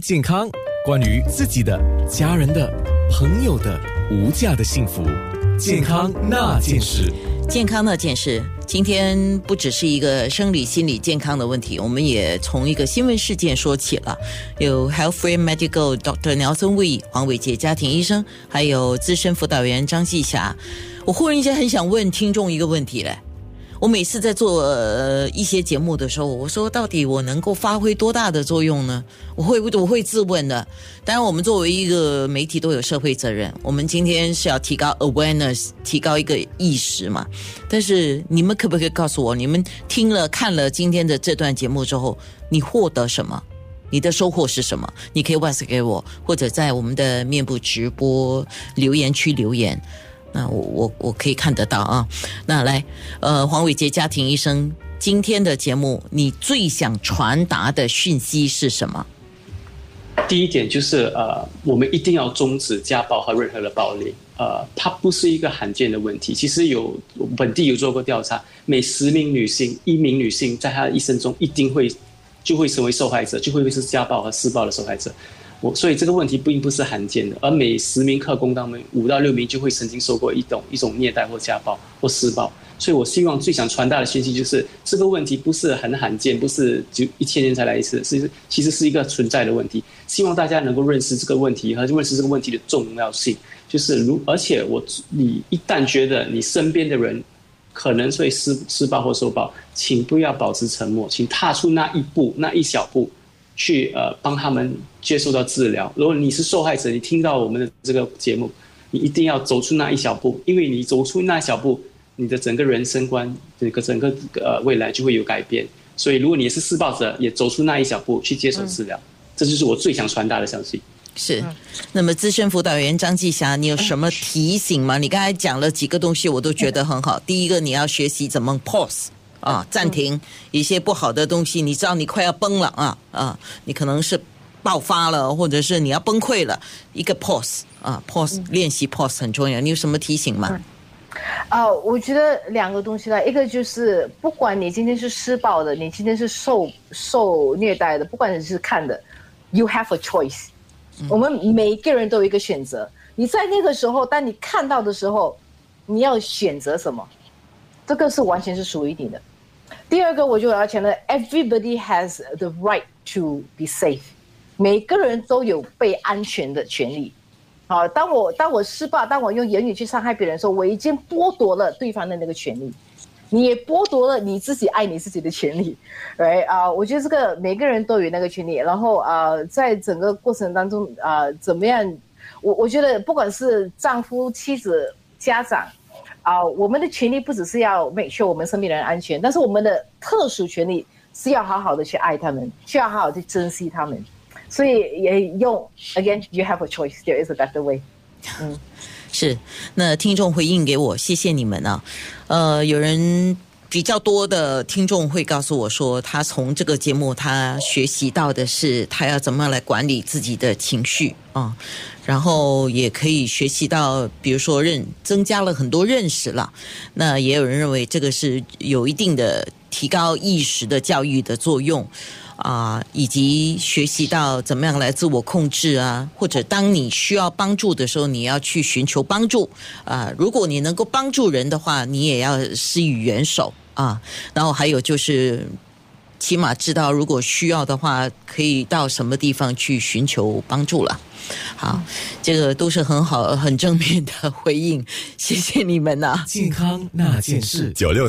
健康，关于自己的、家人的、朋友的无价的幸福，健康那件事。健康那件事，今天不只是一个生理、心理健康的问题，我们也从一个新闻事件说起了。有 Health Free Medical Doctor Nelson Wee 黄伟杰家庭医生，还有资深辅导员张继霞。我忽然间很想问听众一个问题嘞。我每次在做呃一些节目的时候，我说到底我能够发挥多大的作用呢？我会我会自问的。当然，我们作为一个媒体都有社会责任。我们今天是要提高 awareness，提高一个意识嘛。但是你们可不可以告诉我，你们听了看了今天的这段节目之后，你获得什么？你的收获是什么？你可以 w h a t s 给我，或者在我们的面部直播留言区留言。那我我我可以看得到啊，那来，呃，黄伟杰家庭医生，今天的节目你最想传达的讯息是什么？第一点就是呃，我们一定要终止家暴和任何的暴力。呃，它不是一个罕见的问题。其实有本地有做过调查，每十名女性，一名女性在她的一生中一定会就会成为受害者，就会是家暴和施暴的受害者。我所以这个问题并不是罕见的，而每十名客工当中五到六名就会曾经受过一种一种虐待或家暴或施暴。所以我希望最想传达的信息就是这个问题不是很罕见，不是就一千年才来一次，是其实是一个存在的问题。希望大家能够认识这个问题和认识这个问题的重要性。就是如而且我你一旦觉得你身边的人可能会施施暴或受暴，请不要保持沉默，请踏出那一步那一小步。去呃帮他们接受到治疗。如果你是受害者，你听到我们的这个节目，你一定要走出那一小步，因为你走出那一小步，你的整个人生观、整个整个呃未来就会有改变。所以，如果你是施暴者，也走出那一小步去接受治疗，这就是我最想传达的消息。是。那么，资深辅导员张继霞，你有什么提醒吗？你刚才讲了几个东西，我都觉得很好。第一个，你要学习怎么 pause。啊，暂停一些不好的东西，你知道你快要崩了啊啊，你可能是爆发了，或者是你要崩溃了，一个 pause 啊，pause 练习 pause 很重要。你有什么提醒吗？啊，我觉得两个东西啦，一个就是不管你今天是施暴的，你今天是受受虐待的，不管你是看的，you have a choice。我们每一个人都有一个选择。你在那个时候，当你看到的时候，你要选择什么？这个是完全是属于你的。第二个，我就要强调，everybody has the right to be safe，每个人都有被安全的权利。好，当我当我施暴，当我用言语去伤害别人的时候，我已经剥夺了对方的那个权利，你也剥夺了你自己爱你自己的权利。right 啊，我觉得这个每个人都有那个权利。然后啊，在整个过程当中啊，怎么样？我我觉得不管是丈夫、妻子、家长。啊，我们的权利不只是要 make sure 我们身边的人安全，但是我们的特殊权利是要好好的去爱他们，需要好好去珍惜他们。所以也用 again，you have a choice，there is a better way。嗯，是。那听众回应给我，谢谢你们啊。呃，有人比较多的听众会告诉我说，他从这个节目他学习到的是，他要怎么样来管理自己的情绪啊。然后也可以学习到，比如说认增加了很多认识了。那也有人认为这个是有一定的提高意识的教育的作用啊，以及学习到怎么样来自我控制啊，或者当你需要帮助的时候，你要去寻求帮助啊。如果你能够帮助人的话，你也要施以援手啊。然后还有就是。起码知道，如果需要的话，可以到什么地方去寻求帮助了。好，这个都是很好、很正面的回应，谢谢你们呐。健康那件事，九六。